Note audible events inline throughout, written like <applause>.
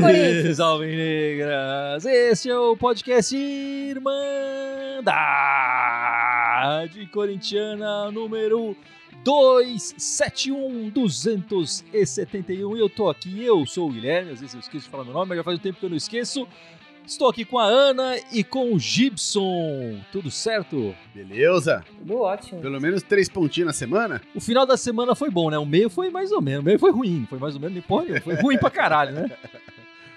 Corinthians! Alvinegras! Este é o podcast Irmandade Corintiana número 271 271 e eu tô aqui, eu sou o Guilherme, às vezes eu esqueço de falar meu nome, mas já faz um tempo que eu não esqueço. Estou aqui com a Ana e com o Gibson. Tudo certo? Beleza? Tudo ótimo. Pelo menos três pontinhos na semana? O final da semana foi bom, né? O meio foi mais ou menos. O meio foi ruim. Foi mais ou menos nem porra. Foi ruim pra caralho, né?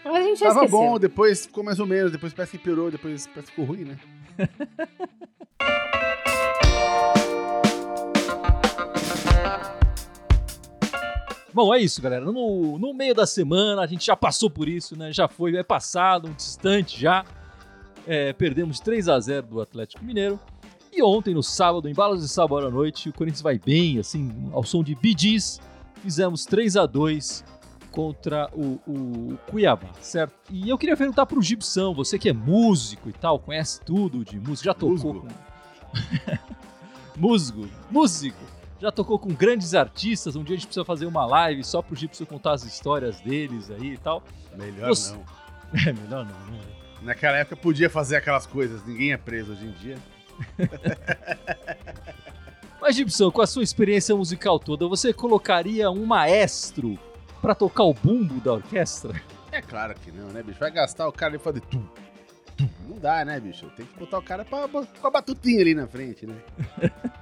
Mas a gente já Tava esqueceu. bom, depois ficou mais ou menos, depois parece que piorou, depois parece que ficou ruim, né? <laughs> Bom, é isso, galera. No, no meio da semana, a gente já passou por isso, né? Já foi, é passado, um distante já. É, perdemos 3 a 0 do Atlético Mineiro. E ontem, no sábado, em balas de sábado à noite, o Corinthians vai bem, assim, ao som de Bidis. Fizemos 3 a 2 contra o, o Cuiabá, certo? E eu queria perguntar pro Gibson, você que é músico e tal, conhece tudo de música, já tocou Musgo. com... <laughs> músico, músico. Já tocou com grandes artistas. Um dia a gente precisa fazer uma live só pro Gibson contar as histórias deles aí e tal. Melhor Você- não. <laughs> É melhor não, né? Naquela época podia fazer aquelas coisas, ninguém é preso hoje em dia. <laughs> Mas Gibson, com a sua experiência musical toda, você colocaria um maestro pra tocar o bumbo da orquestra? É claro que não, né, bicho? Vai gastar o cara e fazer tum, tum. Não dá, né, bicho? Tem que botar o cara pra, com a batutinha ali na frente, né? <laughs>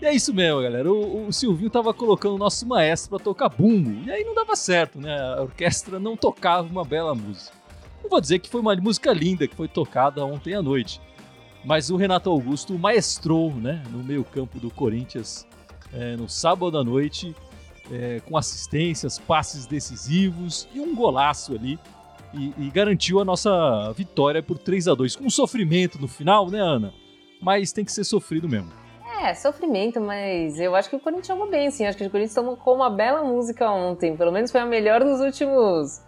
E é isso mesmo, galera. O, o Silvinho tava colocando o nosso maestro pra tocar bumbo. E aí não dava certo, né? A orquestra não tocava uma bela música. Não vou dizer que foi uma música linda que foi tocada ontem à noite. Mas o Renato Augusto maestrou, né? No meio campo do Corinthians é, no sábado à noite. é, com assistências, passes decisivos e um golaço ali. E, e garantiu a nossa vitória por 3 a 2 Com sofrimento no final, né, Ana? Mas tem que ser sofrido mesmo. É, sofrimento, mas eu acho que o Corinthians jogou bem, sim. Acho que o Corinthians tocou uma bela música ontem. Pelo menos foi a melhor dos últimos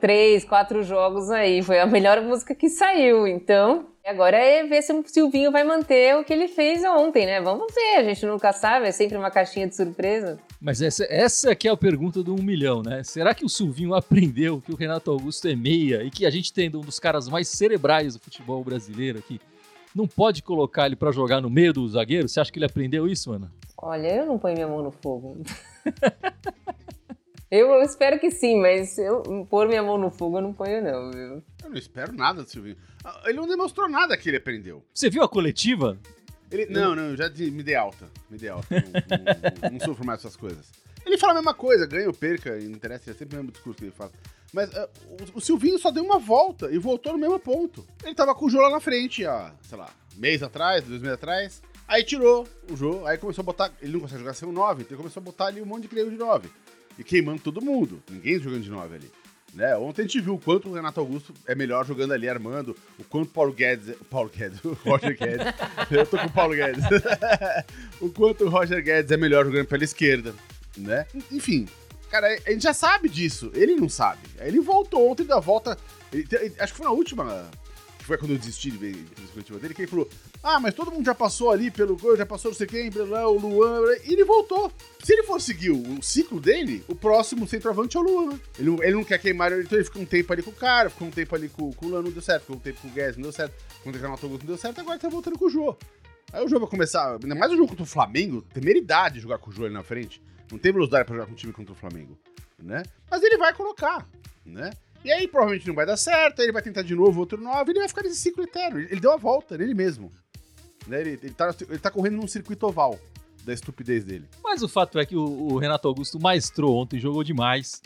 três, quatro jogos aí. Foi a melhor música que saiu. Então, agora é ver se o Silvinho vai manter o que ele fez ontem, né? Vamos ver, a gente nunca sabe, é sempre uma caixinha de surpresa. Mas essa, essa que é a pergunta do um milhão, né? Será que o Silvinho aprendeu que o Renato Augusto é meia e que a gente tendo um dos caras mais cerebrais do futebol brasileiro aqui, não pode colocar ele pra jogar no meio do zagueiro? Você acha que ele aprendeu isso, Ana? Olha, eu não ponho minha mão no fogo. <laughs> eu espero que sim, mas eu pôr minha mão no fogo eu não ponho, não, viu? Eu não espero nada do Silvinho. Ah, Ele não demonstrou nada que ele aprendeu. Você viu a coletiva? Ele, não, não, eu já de- me dei alta. Me dei alta. Não, não- não sofro mais essas coisas. Ele fala a mesma coisa, ganha ou perca, não interessa, é sempre o mesmo discurso que ele fala. Mas ah, o, Silvinho só deu uma volta e voltou no mesmo ponto. Ele tava com o Jô lá na frente, há, sei lá, mês atrás, dois meses atrás. Aí tirou o Jô, aí começou a botar. Ele não consegue jogar sem o 9, então ele começou a botar ali um monte de creme de 9. E queimando todo mundo. Ninguém jogando de 9 ali. Né? Ontem a gente viu o quanto o Renato Augusto é melhor jogando ali, armando, o quanto o Paulo Guedes. Paulo Guedes, <laughs> o Roger Guedes. <laughs> Eu tô com o Paulo Guedes. <laughs> o quanto o Roger Guedes é melhor jogando pela esquerda, né? Enfim, cara, gente já sabe disso. Ele não sabe. Ele voltou ontem da volta. ele- ele- acho que foi na última. Que foi quando eu desisti de ver a dele, que ele falou: Ah, mas todo mundo já passou ali pelo gol, já passou não sei quem, o Luan, blá", e ele voltou. Se ele for seguir o, ciclo dele, o próximo centroavante é o Luan. Ele, ele não quer queimar, então ele fica um tempo ali com o cara, fica um tempo ali com, com o Luan, não deu certo, ficou um tempo com o Guedes, não deu certo, um tempo com o Augusto, não deu certo, agora tá voltando com o Jô. Aí o jogo vai começar, ainda mais o jogo contra o Flamengo, temeridade de jogar com o Jô ali na frente. Não tem velocidade pra jogar com um time contra o Flamengo, né? Mas ele vai colocar, né? E aí provavelmente não vai dar certo, aí ele vai tentar de novo outro 9, ele vai ficar nesse ciclo eterno. Ele deu a volta nele mesmo. Né? Ele, ele, tá, ele tá correndo num circuito oval da estupidez dele. Mas o fato é que o, o Renato Augusto maestrou ontem, jogou demais.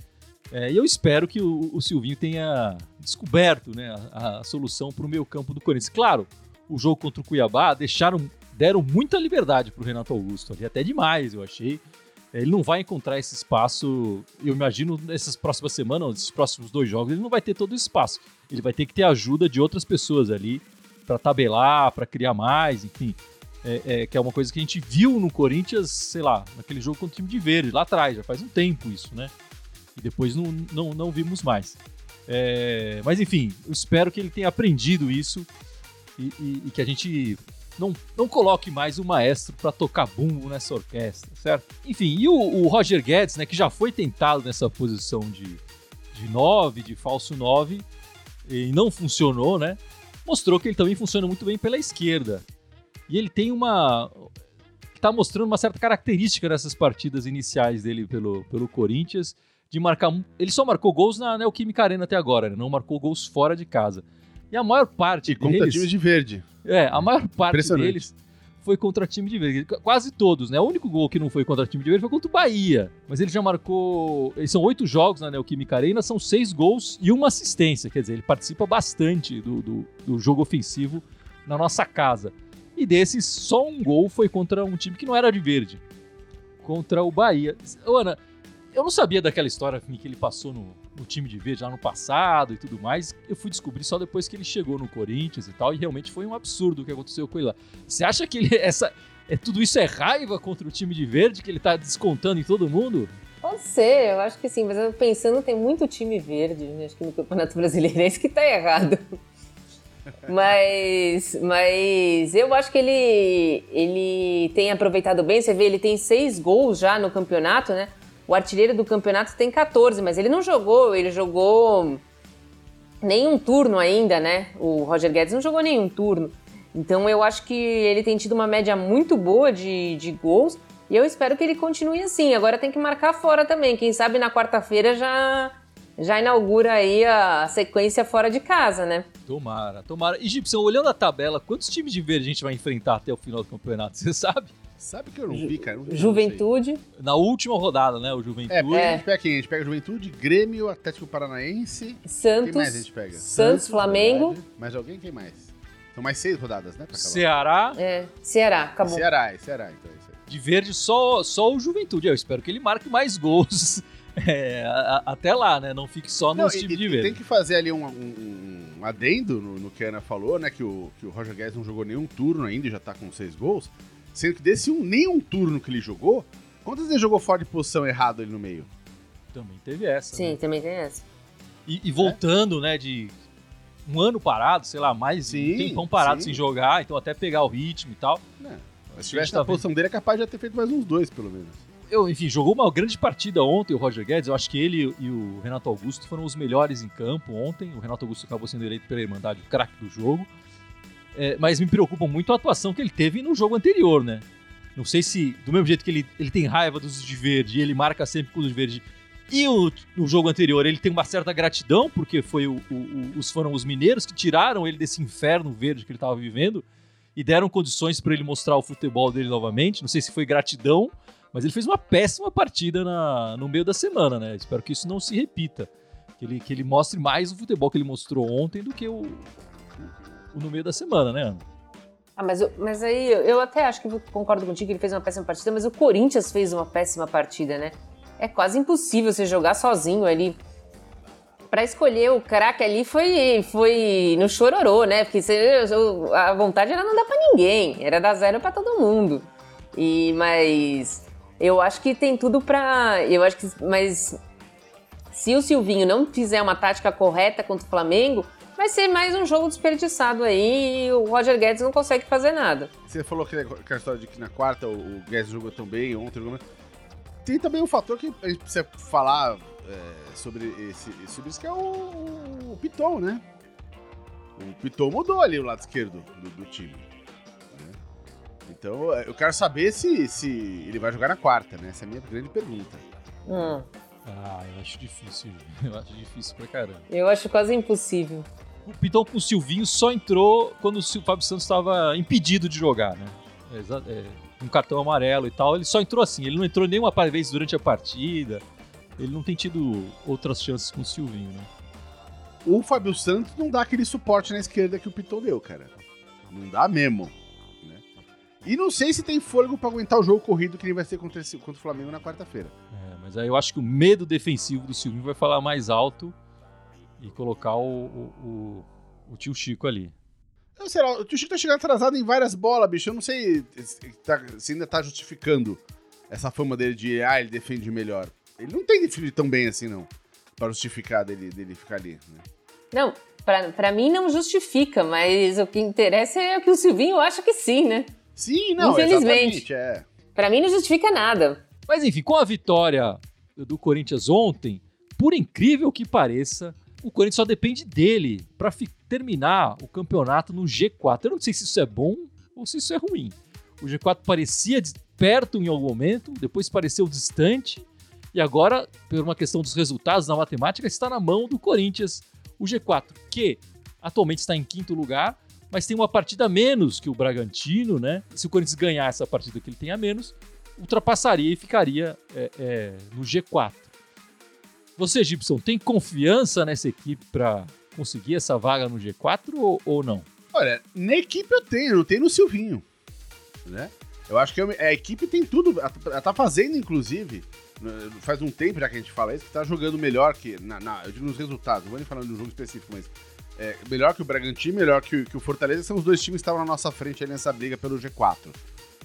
É, e eu espero que o, o Silvinho tenha descoberto né, a, a solução para o meio campo do Corinthians. Claro, o jogo contra o Cuiabá deixaram, deram muita liberdade para o Renato Augusto ali, até demais, eu achei. Ele não vai encontrar esse espaço, eu imagino, nessas próximas semanas, nesses próximos dois jogos, ele não vai ter todo esse espaço. Ele vai ter que ter ajuda de outras pessoas ali para tabelar, para criar mais, enfim. É, é, que é uma coisa que a gente viu no Corinthians, sei lá, naquele jogo contra o time de verde, lá atrás, já faz um tempo isso, né? E depois não, não, não vimos mais. É, mas enfim, eu espero que ele tenha aprendido isso e, e, e que a gente não, não coloque mais o maestro para tocar bumbo nessa orquestra, certo? Enfim, e o, o, Roger Guedes, né, que já foi tentado nessa posição de, de 9, de falso 9, e não funcionou, né? Mostrou que ele também funciona muito bem pela esquerda. E ele tem uma. Tá mostrando uma certa característica nessas partidas iniciais dele pelo, pelo Corinthians, de marcar. Ele só marcou gols na Neoquímica Arena até agora, né? Não marcou gols fora de casa. E a maior parte e deles... contra time de verde. É, a maior parte deles foi contra time de verde. Quase todos, né? O único gol que não foi contra time de verde foi contra o Bahia. Mas ele já marcou. São oito jogos na Neoquímica Arena, são seis gols e uma assistência. Quer dizer, ele participa bastante do, do, do jogo ofensivo na nossa casa. E desses, só um gol foi contra um time que não era de verde. Contra o Bahia. Ana, eu não sabia daquela história que ele passou no, no time de verde lá no passado e tudo mais. Eu fui descobrir só depois que ele chegou no Corinthians e tal, e realmente foi um absurdo o que aconteceu com ele lá. Você acha que ele, <laughs> essa, é, tudo isso é raiva contra o time de verde, que ele tá descontando em todo mundo? Pode ser, eu acho que sim, mas eu pensando, tem muito time verde, né? acho que no Campeonato Brasileiro é isso que tá errado. <laughs> mas, mas eu acho que ele, ele tem aproveitado bem. Você vê, ele tem seis gols já no campeonato, né? O artilheiro do campeonato tem 14, mas ele não jogou, ele jogou nenhum turno ainda, né? O Roger Guedes não jogou nenhum turno. Então eu acho que ele tem tido uma média muito boa de, de gols e eu espero que ele continue assim. Agora tem que marcar fora também. Quem sabe na quarta-feira já já inaugura aí a sequência fora de casa, né? Tomara, tomara. E Gibson, olhando a tabela, quantos times de verde a gente vai enfrentar até o final do campeonato? <laughs> Você sabe? Sabe que eu não vi, cara? Não vi, Juventude. Na última rodada, né? O Juventude. É, é. a gente pega quem? A gente pega Juventude, Grêmio, Atlético Paranaense. Santos. Quem mais a gente pega? Santos, Santos Flamengo. Verdade. Mais alguém? Quem mais? São mais seis rodadas, né? Ceará. É, Ceará, acabou. Ceará, é Ceará, então é isso aí. De verde, só, só o Juventude. Eu espero que ele marque mais gols <laughs> é, a, a, até lá, né? Não fique só no time de verde. Tem que fazer ali um, um, um adendo no, no, que a Ana falou, né? Que o, que o Roger Guedes não jogou nenhum turno ainda e já tá com seis gols. Sendo que desse um, nenhum turno que ele jogou, quantas vezes jogou fora de posição errado ali no meio? Também teve essa. Sim, né? também tem essa. E, e voltando, é? né, de um ano parado, sei lá, mais sim, um tempão parado sim. sem jogar, então até pegar o ritmo e tal. É. Se tivesse tá na posição dele, é capaz de ter feito mais uns dois, pelo menos. Eu, enfim, jogou uma grande partida ontem o Roger Guedes. Eu acho que ele e o Renato Augusto foram os melhores em campo ontem. O Renato Augusto acabou sendo eleito pela Irmandade o craque do jogo. É, mas me preocupa muito a atuação que ele teve no jogo anterior, né? Não sei se, do mesmo jeito que ele, ele tem raiva dos de verde ele marca sempre com os de verde. E o, no jogo anterior ele tem uma certa gratidão, porque foi o, o, os, foram os mineiros que tiraram ele desse inferno verde que ele estava vivendo e deram condições para ele mostrar o futebol dele novamente. Não sei se foi gratidão, mas ele fez uma péssima partida na, no meio da semana, né? Espero que isso não se repita. Que ele, que ele mostre mais o futebol que ele mostrou ontem do que o no meio da semana, né, Ana? Ah, mas, mas aí eu até acho que concordo contigo que ele fez uma péssima partida, mas o Corinthians fez uma péssima partida, né? É quase impossível você jogar sozinho ali. Para escolher o craque ali foi, foi no chororô, né? Porque você, a vontade era não dar para ninguém, era dar zero para todo mundo. E mas eu acho que tem tudo para, eu acho que mas se o Silvinho não fizer uma tática correta contra o Flamengo, vai ser mais um jogo desperdiçado aí e o Roger Guedes não consegue fazer nada. Você falou que, a história de que na quarta o, Guedes jogou tão bem, ontem jogou Tem também um fator que a gente precisa falar é, sobre, esse, sobre isso, que é o, o Piton, né? O Piton mudou ali o lado esquerdo do, do time. Né? Então, é, eu quero saber se, se ele vai jogar na quarta, né? Essa é a minha grande pergunta. Hum. Ah, eu acho difícil. <laughs> Eu acho difícil pra caramba. Eu acho quase impossível. O Pitão com o Silvinho só entrou quando o Fábio Santos estava impedido de jogar, né? É, um cartão amarelo e tal. Ele só entrou assim. Ele não entrou nenhuma vez durante a partida. Ele não tem tido outras chances com o Silvinho, né? O Fábio Santos não dá aquele suporte na esquerda que o Pitão deu, cara. Não dá mesmo. Né? E não sei se tem fôlego para aguentar o jogo corrido que ele vai ser contra, contra o Flamengo na quarta-feira. É, mas aí eu acho que o medo defensivo do Silvinho vai falar mais alto e colocar o, o, o, o tio Chico ali. Eu sei lá, o tio Chico tá chegando atrasado em várias bolas, bicho. Eu não sei tá, se ainda tá justificando essa fama dele de, ah, ele defende melhor. Ele não tem defendido tão bem assim, não. pra justificar dele, dele ficar ali. Né? Não, pra, pra mim não justifica, mas o que interessa é o que o Silvinho acha que sim, né? Sim, não, Infelizmente. é. Pra mim não justifica nada. Mas enfim, com a vitória do Corinthians ontem, por incrível que pareça, o Corinthians só depende dele para terminar o campeonato no G4. Eu não sei se isso é bom ou se isso é ruim. O G4 parecia perto em algum momento, depois pareceu distante, e agora, por uma questão dos resultados na matemática, está na mão do Corinthians o G4, que atualmente está em quinto lugar, mas tem uma partida menos que o Bragantino, né? Se o Corinthians ganhar essa partida que ele tem a menos, ultrapassaria e ficaria é, é, no G4. Você, Gibson, tem confiança nessa equipe para conseguir essa vaga no G4 ou, ou, não? Olha, na equipe eu tenho, eu tenho no Silvinho. Né? Eu acho que eu, a equipe tem tudo, ela tá fazendo, inclusive, faz um tempo já que a gente fala isso, que tá jogando melhor que, na, na eu digo nos resultados, não vou nem falando de um jogo específico, mas é, melhor que o Bragantino, melhor que, que, o Fortaleza, são os dois times que estavam na nossa frente nessa briga pelo G4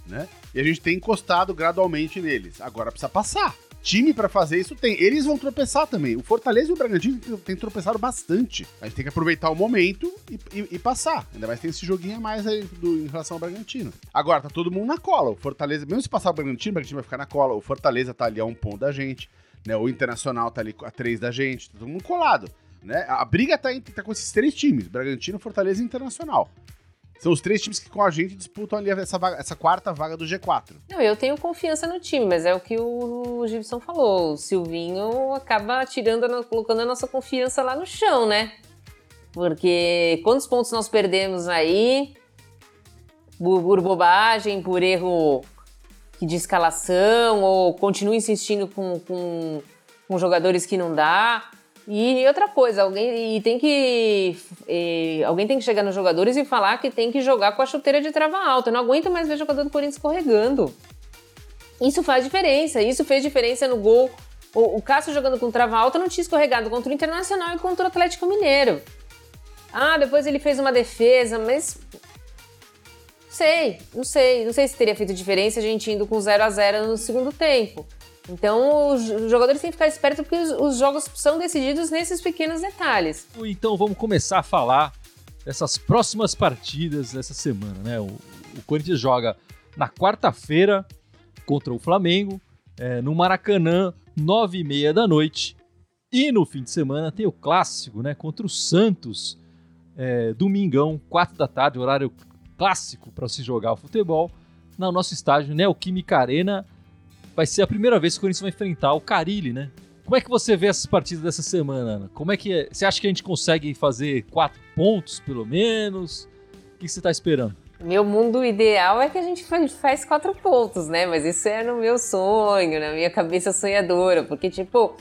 né? E a gente tem encostado gradualmente neles. Agora precisa passar. Time para fazer isso tem. Eles vão tropeçar também. O Fortaleza e o Bragantino têm tropeçado bastante. A gente tem que aproveitar o momento e, e, e passar. Ainda mais tem esse joguinho a mais aí do, em relação ao Bragantino. Agora, tá todo mundo na cola. O Fortaleza, mesmo se passar o Bragantino, o Bragantino vai ficar na cola. O Fortaleza tá ali a um ponto da gente. Né? O Internacional tá ali a três da gente. Tá todo mundo colado. Né? A briga tá, tá com esses três times: Bragantino, Fortaleza e Internacional. São os três times que com a gente disputam ali essa, vaga, essa quarta vaga do G4. Não, eu tenho confiança no time, mas é o que o Gibson falou. O Silvinho acaba tirando, colocando a nossa confiança lá no chão, né? Porque quantos pontos nós perdemos aí por, por bobagem, por erro de escalação, ou continua insistindo com, com, com jogadores que não dá. E outra coisa, alguém e tem que e, alguém tem que chegar nos jogadores e falar que tem que jogar com a chuteira de trava alta. Eu não aguento mais ver jogador do Corinthians escorregando. Isso faz diferença. Isso fez diferença no gol. O, o Cássio jogando com trava alta não tinha escorregado contra o Internacional e contra o Atlético Mineiro. Ah, depois ele fez uma defesa, mas sei, não sei, não sei se teria feito diferença a gente indo com 0 a 0 no segundo tempo. Então, os jogadores têm que ficar espertos porque os, jogos são decididos nesses pequenos detalhes. Então, vamos começar a falar dessas próximas partidas dessa semana, né? O, o Corinthians joga na quarta-feira contra o Flamengo, é, no Maracanã, nove e meia da noite. E no fim de semana tem o clássico, né? Contra o Santos, é, domingão, quatro da tarde, horário clássico para se jogar o futebol, no nosso estádio Neoquímica Arena vai ser a primeira vez que o Corinthians vai enfrentar o Carilli, né? Como é que você vê essas partidas dessa semana, Ana? Como é que é? Você acha que a gente consegue fazer quatro pontos, pelo menos? O que você está esperando? Meu mundo ideal é que a gente faz quatro pontos, né? Mas isso é no meu sonho, na minha cabeça sonhadora. Porque, tipo,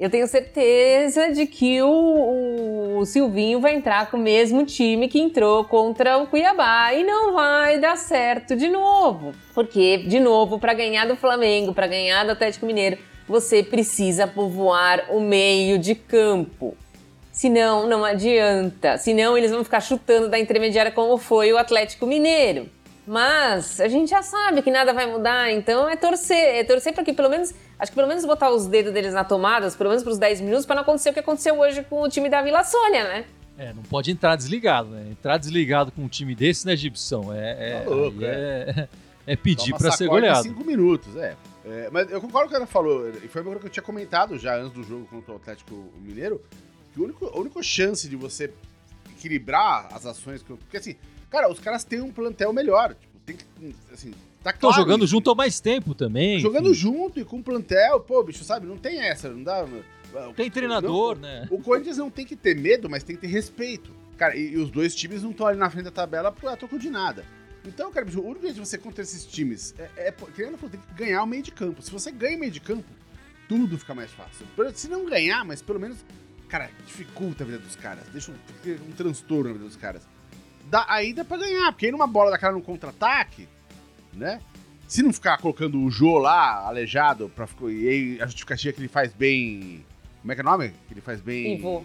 eu tenho certeza de que o, o, Silvinho vai entrar com o mesmo time que entrou contra o Cuiabá e não vai dar certo de novo. Porque, de novo, para ganhar do Flamengo, para ganhar do Atlético Mineiro, você precisa povoar o meio de campo. Senão, não adianta. Senão, eles vão ficar chutando da intermediária como foi o Atlético Mineiro. Mas a gente já sabe que nada vai mudar, então é torcer, é torcer para que pelo menos, acho que pelo menos botar os dedos deles na tomada, pelo menos para os 10 minutos, para não acontecer o que aconteceu hoje com o time da Vila Sônia, né? É, não pode entrar desligado, né? Entrar desligado com um time desse, né, Gibson? É, é, tá louco, é, é, é pedir para ser goleado. cinco minutos, é. é. Mas eu concordo com o que ela falou, e foi uma coisa que eu tinha comentado já antes do jogo contra o Atlético Mineiro, que a única, a única chance de você equilibrar as ações, que eu, porque assim, Cara, os caras têm um plantel melhor. Tipo, tem que. Assim, tá claro. Estão jogando junto há mais tempo também. Jogando enfim. junto e com plantel, pô, bicho, sabe? Não tem essa, não dá. Tem treinador, não, né? O Corinthians não tem que ter medo, mas tem que ter respeito. Cara, e, e os dois times não estão ali na frente da tabela por troco de nada. Então, cara, bicho, o único jeito de você contra esses times é, é querendo tem que ganhar o meio de campo. Se você ganha o meio de campo, tudo fica mais fácil. Se não ganhar, mas pelo menos, cara, dificulta a vida dos caras. Deixa um, um transtorno na vida dos caras dá, aí dá pra ganhar, porque aí numa bola daquela no contra-ataque, né? Se não ficar colocando o Jô lá, aleijado, pra, e a justificativa que ele faz bem. Como é que é o nome? Que ele faz bem. Pivô.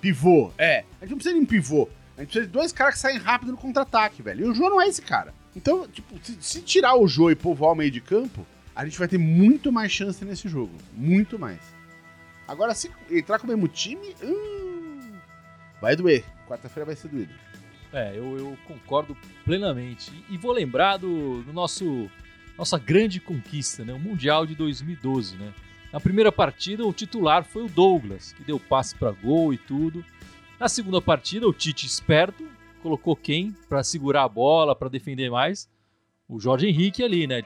Pivô, é. A gente não precisa de um pivô. A gente precisa de dois caras que saem rápido no contra-ataque, velho. E o Jô não é esse cara. Então, tipo, se, se tirar o Jô e povoar o meio de campo, a gente vai ter muito mais chance nesse jogo. Muito mais. Agora, se entrar com o mesmo time, hum, vai doer. Quarta-feira vai ser doído. É, eu, eu concordo plenamente. E vou lembrar do, do, nosso nossa grande conquista, né? O Mundial de 2012, né? Na primeira partida, o titular foi o Douglas, que deu passe para gol e tudo. Na segunda partida, o Tite esperto colocou quem para segurar a bola, para defender mais? O Jorge Henrique ali, né?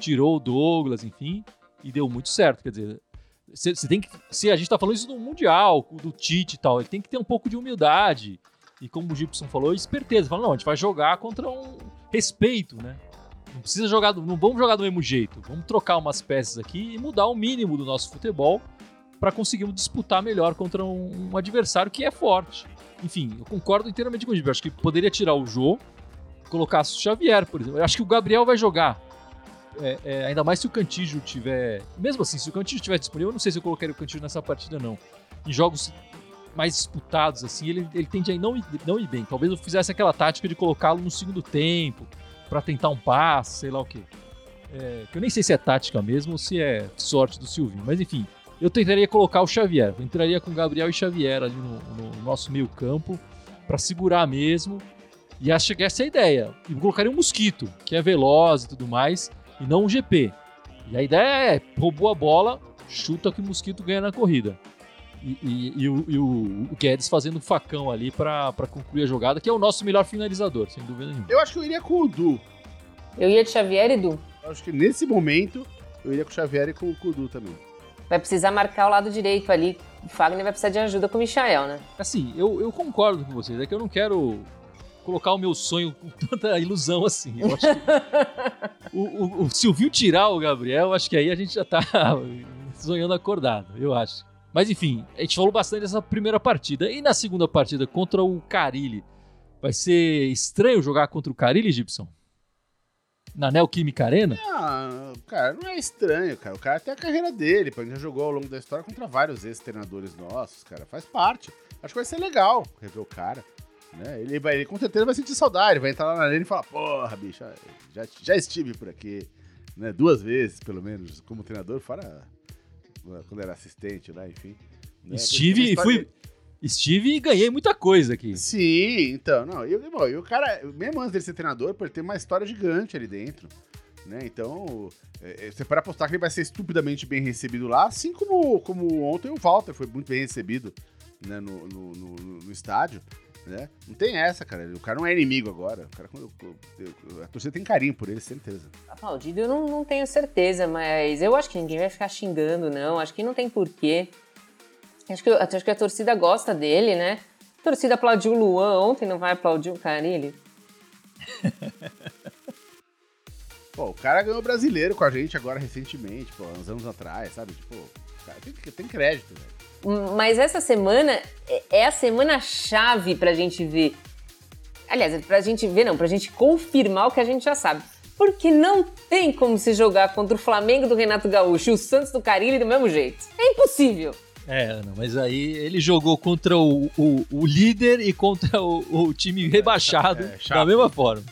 Tirou o Douglas, enfim, e deu muito certo. Quer dizer, você tem que. Se a gente tá falando isso do Mundial, do Tite e tal, ele tem que ter um pouco de humildade. E como o Gibson falou, esperteza. Fala, não, a gente vai jogar contra um respeito, né? Não precisa jogar, do, não vamos jogar do mesmo jeito. Vamos trocar umas peças aqui e mudar o mínimo do nosso futebol para conseguirmos disputar melhor contra um, um, adversário que é forte. Enfim, eu concordo inteiramente com o Gibson. Acho que poderia tirar o Jô, colocar o Xavier, por exemplo. Eu acho que o Gabriel vai jogar. É, é, ainda mais se o Cantígio tiver. Mesmo assim, se o Cantígio estiver disponível, eu não sei se eu colocaria o Cantígio nessa partida, não. Em jogos mais disputados, assim, ele, ele tende a não ir, não ir bem. Talvez eu fizesse aquela tática de colocá-lo no segundo tempo, para tentar um passe, sei lá o quê. É, que eu nem sei se é tática mesmo ou se é sorte do Silvinho. Mas enfim, eu tentaria colocar o Xavier. Eu entraria com Gabriel e Xavier ali no, no nosso meio campo para segurar mesmo. E acho que essa é a ideia. E colocaria um Mosquito, que é veloz e tudo mais e não um GP. E a ideia é, roubou a bola, chuta que o Mosquito ganha na corrida. E, e, e, o, e o, o, Guedes fazendo facão ali para concluir a jogada, que é o nosso melhor finalizador, sem dúvida nenhuma. Eu acho que eu iria com o Du. Eu ia de Xavier e Du. Eu acho que nesse momento eu iria com o Xavier e com, com o Du também. Vai precisar marcar o lado direito ali. O Fagner vai precisar de ajuda com o Michael, né? Assim, eu, eu concordo com vocês. É que eu não quero colocar o meu sonho com tanta ilusão assim. Eu acho que <laughs> o, o, o Silvio tirar o Gabriel, acho que aí a gente já tá <laughs> sonhando acordado, eu acho. Mas enfim, a gente falou bastante dessa primeira partida. E na segunda partida contra o Carilli, vai ser estranho jogar contra o Carilli, Gibson? Na Neoquímica Arena? Ah, cara, não é estranho, cara. O cara tem a carreira dele. Ele já jogou ao longo da história contra vários ex-treinadores nossos, cara. Faz parte. Acho que vai ser legal rever o cara. Né? Ele, vai, ele com certeza vai sentir saudade, vai entrar lá na arena e falar, porra, bicho, já, já estive por aqui, né? Duas vezes, pelo menos, como treinador, fora quando era assistente lá, enfim. Né? Estive e fui. Estive e ganhei muita coisa aqui. Sim, então, não. E, bom, e o cara, mesmo antes dele ser treinador, ele tem uma história gigante ali dentro. Né? Então, é, é você pode apostar que ele vai ser estupidamente bem recebido lá, assim como, como ontem o Walter foi muito bem recebido né, no, no, no, no estádio. Né? Não tem essa, cara. O cara não é inimigo agora. O cara, a torcida tem carinho por ele, certeza. Aplaudido eu não, não tenho certeza, mas eu acho que ninguém vai ficar xingando, não. Acho que não tem porquê. Acho que, acho que a torcida gosta dele, né? A torcida aplaudiu o Luan ontem, não vai aplaudir o Carilli? <laughs> pô, o cara ganhou brasileiro com a gente agora recentemente, pô, uns anos atrás, sabe? Tipo, cara, tem, tem crédito, velho. Mas essa semana é, é a semana chave pra gente ver. Aliás, é pra gente ver, não, pra gente confirmar o que a gente já sabe. Porque não tem como se jogar contra o Flamengo do Renato Gaúcho e o Santos do Carilli do mesmo jeito. É impossível. É, não, mas aí ele jogou contra o, o, o líder e contra o, o time rebaixado é, é, da mesma forma.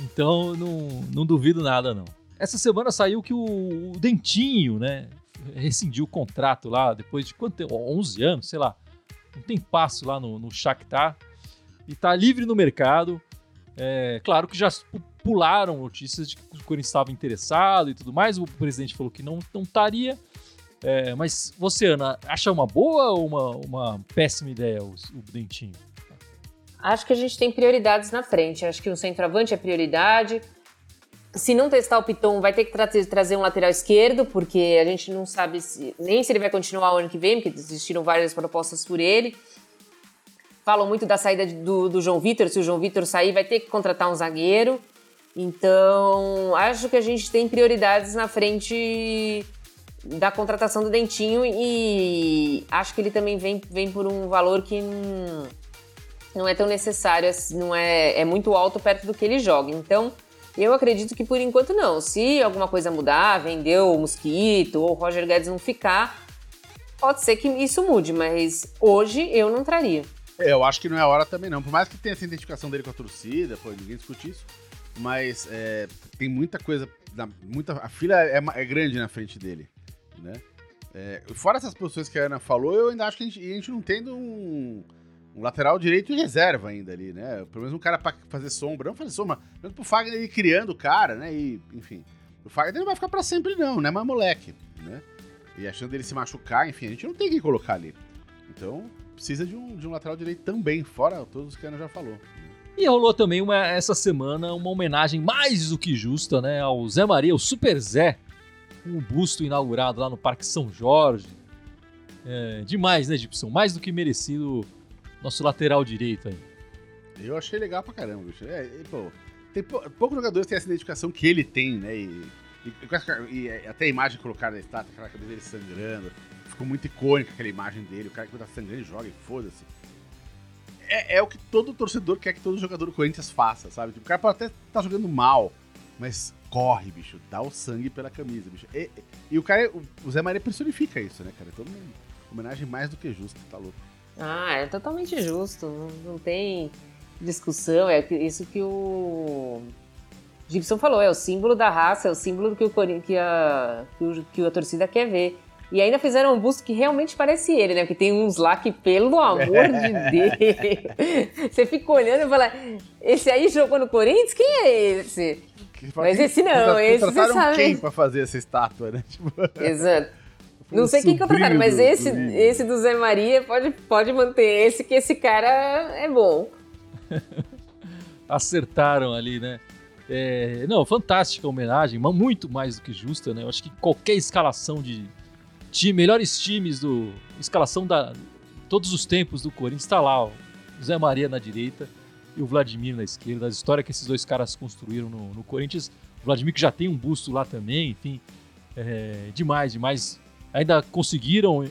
Então não, não duvido nada, não. Essa semana saiu que o, o Dentinho, né? Rescindiu o contrato lá depois de quanto tempo? 11 anos, sei lá. Um tempasso lá no, no Shakhtar. E tá livre no mercado. É, claro que já pularam notícias de que o Corinthians estava interessado e tudo mais. O presidente falou que não, não estaria. É, mas você, Ana, acha uma boa ou uma, uma péssima ideia o, o Dentinho? Acho que a gente tem prioridades na frente. Acho que o centroavante é prioridade se não testar o Piton, vai ter que tra trazer um lateral esquerdo, porque a gente não sabe se, nem se ele vai continuar o ano que vem, porque existiram várias propostas por ele. Falam muito da saída do, do João Vitor, se o João Vitor sair, vai ter que contratar um zagueiro. Então, acho que a gente tem prioridades na frente da contratação do Dentinho e acho que ele também vem, vem por um valor que não, não é tão necessário, assim, não é, é muito alto perto do que ele joga. Então, eu acredito que por enquanto não. Se alguma coisa mudar, vendeu o Mosquito ou o Roger Guedes não ficar, pode ser que isso mude, mas hoje eu não traria. É, eu acho que não é a hora também não. Por mais que tenha essa identificação dele com a torcida, pô, ninguém discute isso. Mas é, tem muita coisa, muita, a fila é, é grande na frente dele, né? É, fora essas posições que a Ana falou, eu ainda acho que a gente, a gente não tendo um, um, lateral direito reserva ainda ali, né? Pelo menos um cara pra fazer sombra. Não fazer sombra, mas pro Fagner ir criando o cara, né? E, enfim. O Fagner não vai ficar pra sempre, não, né? Mas moleque, né? E achando dele se machucar, enfim, a gente não tem que colocar ali. Então, precisa de um, de um lateral direito também, fora todos os que a Ana já falou. E rolou também uma, essa semana uma homenagem mais do que justa, né? Ao Zé Maria, o Super Zé, com um busto inaugurado lá no Parque São Jorge. É, demais, né, Gibson? Mais do que merecido nosso lateral direito aí. Eu achei legal pra caramba, bicho. É, pô, tem poucos jogadores têm essa identificação que ele tem, né? E, e, e até a imagem colocada na estátua, aquela cabeça dele sangrando. Ficou muito icônica aquela imagem dele. O cara que tá sangrando joga e foda-se. É, é, o que todo torcedor quer que todo jogador do Corinthians faça, sabe? Tipo, o cara pode até tá jogando mal, mas corre, bicho. Dá o sangue pela camisa, bicho. E, e o cara, o Zé Maria personifica isso, né, cara? É toda uma homenagem mais do que justa, tá louco. Ah, é totalmente justo. Não, não tem discussão. É isso que o Gibson falou. É o símbolo da raça, é o símbolo que, o, que, a, que, o, que a torcida quer ver. E ainda fizeram um busto que realmente parece ele, né? Porque tem uns lá que, pelo amor de <laughs> Deus, você fica olhando e fala: esse aí jogou no Corinthians? Quem é esse? Mas esse não, esse você sabe. quem pra fazer essa estátua, né? Tipo... <laughs> Exato. Não sei quem contrataram, mas esse, esse do Zé Maria pode, pode manter esse, que esse cara é bom. <laughs> Acertaram ali, né? É, não, fantástica homenagem, mas muito mais do que justa, né? Eu acho que qualquer escalação de time, melhores times do. Escalação da. Todos os tempos do Corinthians está lá, ó, o Zé Maria na direita e o Vladimir na esquerda. A história que esses dois caras construíram no, no Corinthians. O Vladimir que já tem um busto lá também, enfim. É, demais, demais. Ainda conseguiram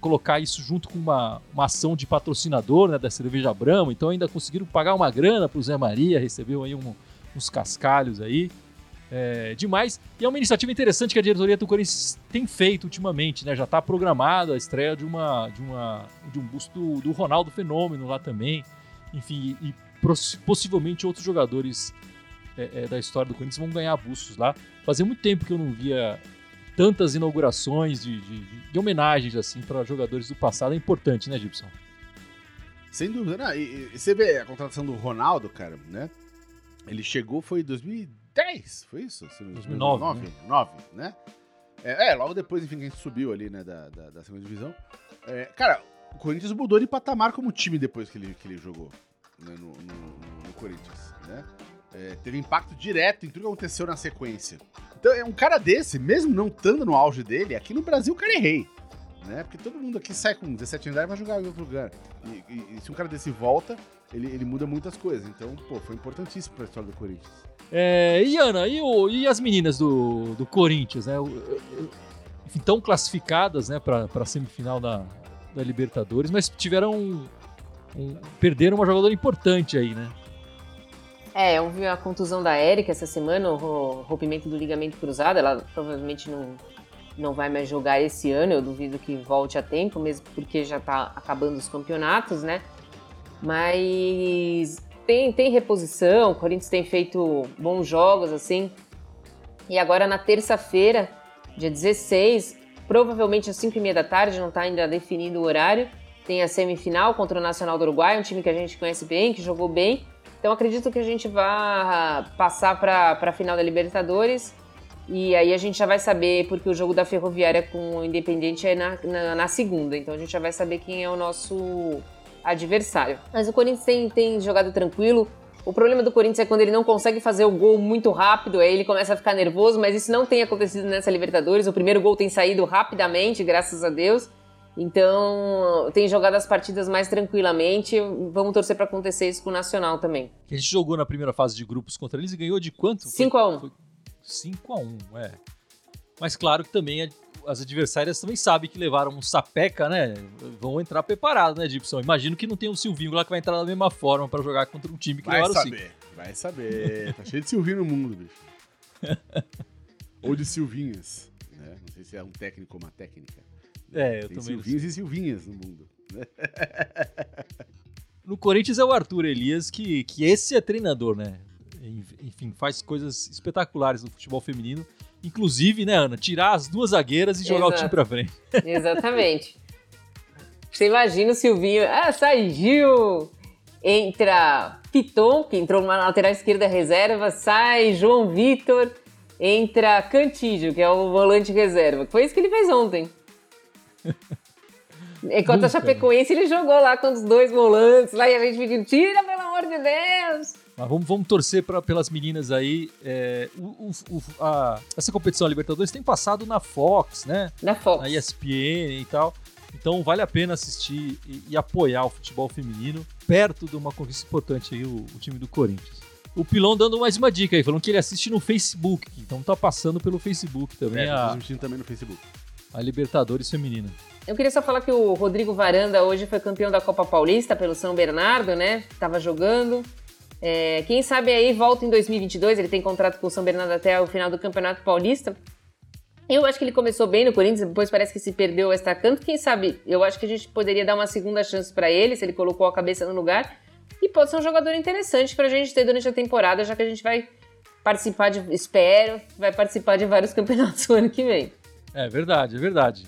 colocar isso junto com uma, uma ação de patrocinador né, da cerveja Brahma, então ainda conseguiram pagar uma grana para o Zé Maria, recebeu aí um, uns cascalhos aí. É, demais. E é uma iniciativa interessante que a diretoria do Corinthians tem feito ultimamente, né? Já está programada a estreia de uma de uma de um busto do, do Ronaldo Fenômeno lá também enfim, e, e possivelmente outros jogadores é, é, da história do Corinthians vão ganhar bustos lá. Fazia muito tempo que eu não via tantas inaugurações de, de, de homenagens assim para jogadores do passado. É importante, né, Gibson? Sem dúvida. Não, e, e, você vê a contratação do Ronaldo, cara, né? Ele chegou, foi em 2010, foi isso? 2009. 2009, né? 9, né? É, é, logo depois, enfim, que a gente subiu ali, né, da, da, da segunda divisão. É, cara, o Corinthians mudou de patamar como time depois que ele, que ele jogou né, no, no, no, Corinthians, né? É, teve impacto direto em tudo que aconteceu na sequência. Então, é um cara desse, mesmo não estando no auge dele, aqui no Brasil o cara é rei. Né? Porque todo mundo aqui sai com 17 anos e vai jogar em outro lugar. E, e, e, se um cara desse volta, ele, ele muda muitas coisas. Então, pô, foi importantíssimo para a história do Corinthians. É, e Ana, e, o, e as meninas do, do Corinthians, né? Estão classificadas né, para a semifinal da, da Libertadores, mas tiveram um, um, perderam uma jogadora importante aí, né? É, vi a contusão da Érica essa semana, o rompimento do ligamento cruzado. Ela provavelmente não, não vai mais jogar esse ano. Eu duvido que volte a tempo, mesmo porque já está acabando os campeonatos, né? Mas tem, tem reposição, o Corinthians tem feito bons jogos, assim. E agora na terça-feira, dia 16, provavelmente às 5 e meia da tarde, não está ainda definido o horário. Tem a semifinal contra o Nacional do Uruguai, um time que a gente conhece bem, que jogou bem. Então acredito que a gente vá passar para a final da Libertadores. E aí a gente já vai saber, porque o jogo da Ferroviária com o Independente é na, na, na segunda. Então a gente já vai saber quem é o nosso adversário. Mas o Corinthians tem, tem jogado tranquilo. O problema do Corinthians é quando ele não consegue fazer o gol muito rápido, aí ele começa a ficar nervoso, mas isso não tem acontecido nessa Libertadores. O primeiro gol tem saído rapidamente, graças a Deus. Então, tem jogado as partidas mais tranquilamente. Vamos torcer para acontecer isso com o Nacional também. A gente jogou na primeira fase de grupos contra eles e ganhou de quanto? 5x1. 5x1, é. Mas claro que também as adversárias também sabem que levaram um sapeca, né? Vão entrar preparados, né, Gibson? Imagino que não tem um Silvinho lá que vai entrar da mesma forma para jogar contra um time que vai levaram saber, cinco. Vai saber, Tá cheio de Silvinho no mundo, bicho. <laughs> Ou de Silvinhas. Né? Não sei se é um técnico ou uma técnica. É, eu tem também. Silvinhos e Silvinhas no mundo. <laughs> No Corinthians é o Arthur Elias, que, que esse é treinador, né? Enfim, faz coisas espetaculares no futebol feminino Inclusive, né, Ana, tirar as duas zagueiras e jogar Exato. o time pra frente. <laughs> Exatamente. Você imagina o Silvinho, ah, sai Gil, entra Piton, que entrou numa lateral esquerda reserva, sai João Vitor, entra Cantígio, que é o volante reserva. Foi isso que ele fez ontem. Enquanto Nunca. a Chapecoense ele jogou lá com os dois volantes, lá e a gente pedindo, tira, pelo amor de Deus! Mas vamos, vamos torcer pra, pelas meninas aí. É, o, o, a, essa competição Libertadores tem passado na Fox, né? Na Fox. Na ESPN e tal. Então vale a pena assistir e, e apoiar o futebol feminino perto de uma conquista importante aí, o, o, time do Corinthians. O Pilão dando mais uma dica aí, falando que ele assiste no Facebook, então tá passando pelo Facebook também. É, a, transmitindo também no Facebook. A Libertadores Feminina. Eu queria só falar que o Rodrigo Varanda hoje foi campeão da Copa Paulista pelo São Bernardo, né? Tava jogando. É, quem sabe aí volta em 2022, ele tem contrato com o São Bernardo até o final do Campeonato Paulista. Eu acho que ele começou bem no Corinthians, depois parece que se perdeu o extracanto. Quem sabe, eu acho que a gente poderia dar uma segunda chance para ele, se ele colocou a cabeça no lugar. E pode ser um jogador interessante pra gente ter durante a temporada, já que a gente vai participar de, espero, vai participar de vários <laughs> campeonatos no ano que vem. É verdade, é verdade.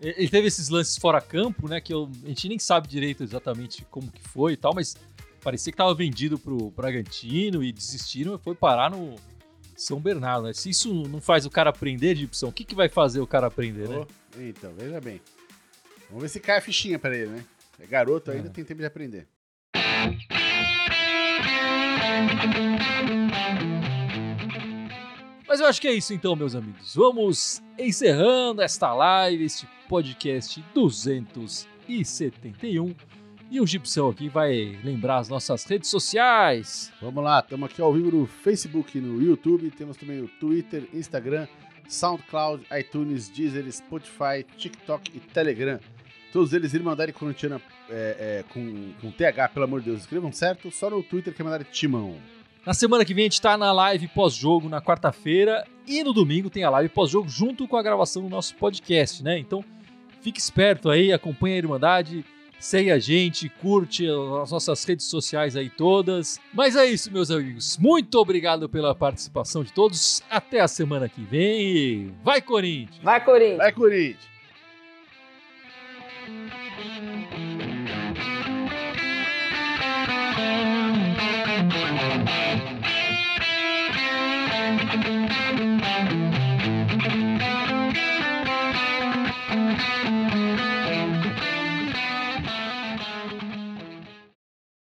Ele teve esses lances fora campo, né? Que eu, a gente nem sabe direito exatamente como que foi e tal, mas parecia que estava vendido pro Bragantino e desistiram e foi parar no São Bernardo. Né? Se isso não faz o cara aprender, Gibson, o que, que vai fazer o cara aprender, né? Oh, então, veja bem. Vamos ver se cai a fichinha para ele, né? É garoto ainda, é. tem tempo de aprender. Mas eu acho que é isso então, meus amigos. Vamos encerrando esta live, este podcast 271. E o Gibson aqui vai lembrar as nossas redes sociais. Vamos lá, estamos aqui ao vivo no Facebook, no YouTube, temos também o Twitter, Instagram, SoundCloud, iTunes, Deezer, Spotify, TikTok e Telegram. Todos eles Irmandade Corintiana é, é, com, com TH, pelo amor de Deus, escrevam certo, só no Twitter que é Irmandade Timão. Na semana que vem a gente está na live pós-jogo na quarta-feira e no domingo tem a live pós-jogo junto com a gravação do nosso podcast, né? Então fique esperto aí, acompanhe a Irmandade, segue a gente, curte as nossas redes sociais aí todas. Mas é isso, meus amigos. Muito obrigado pela participação de todos. Até a semana que vem. Vai, Corinthians! Vai, Corinthians! Vai, Corinthians!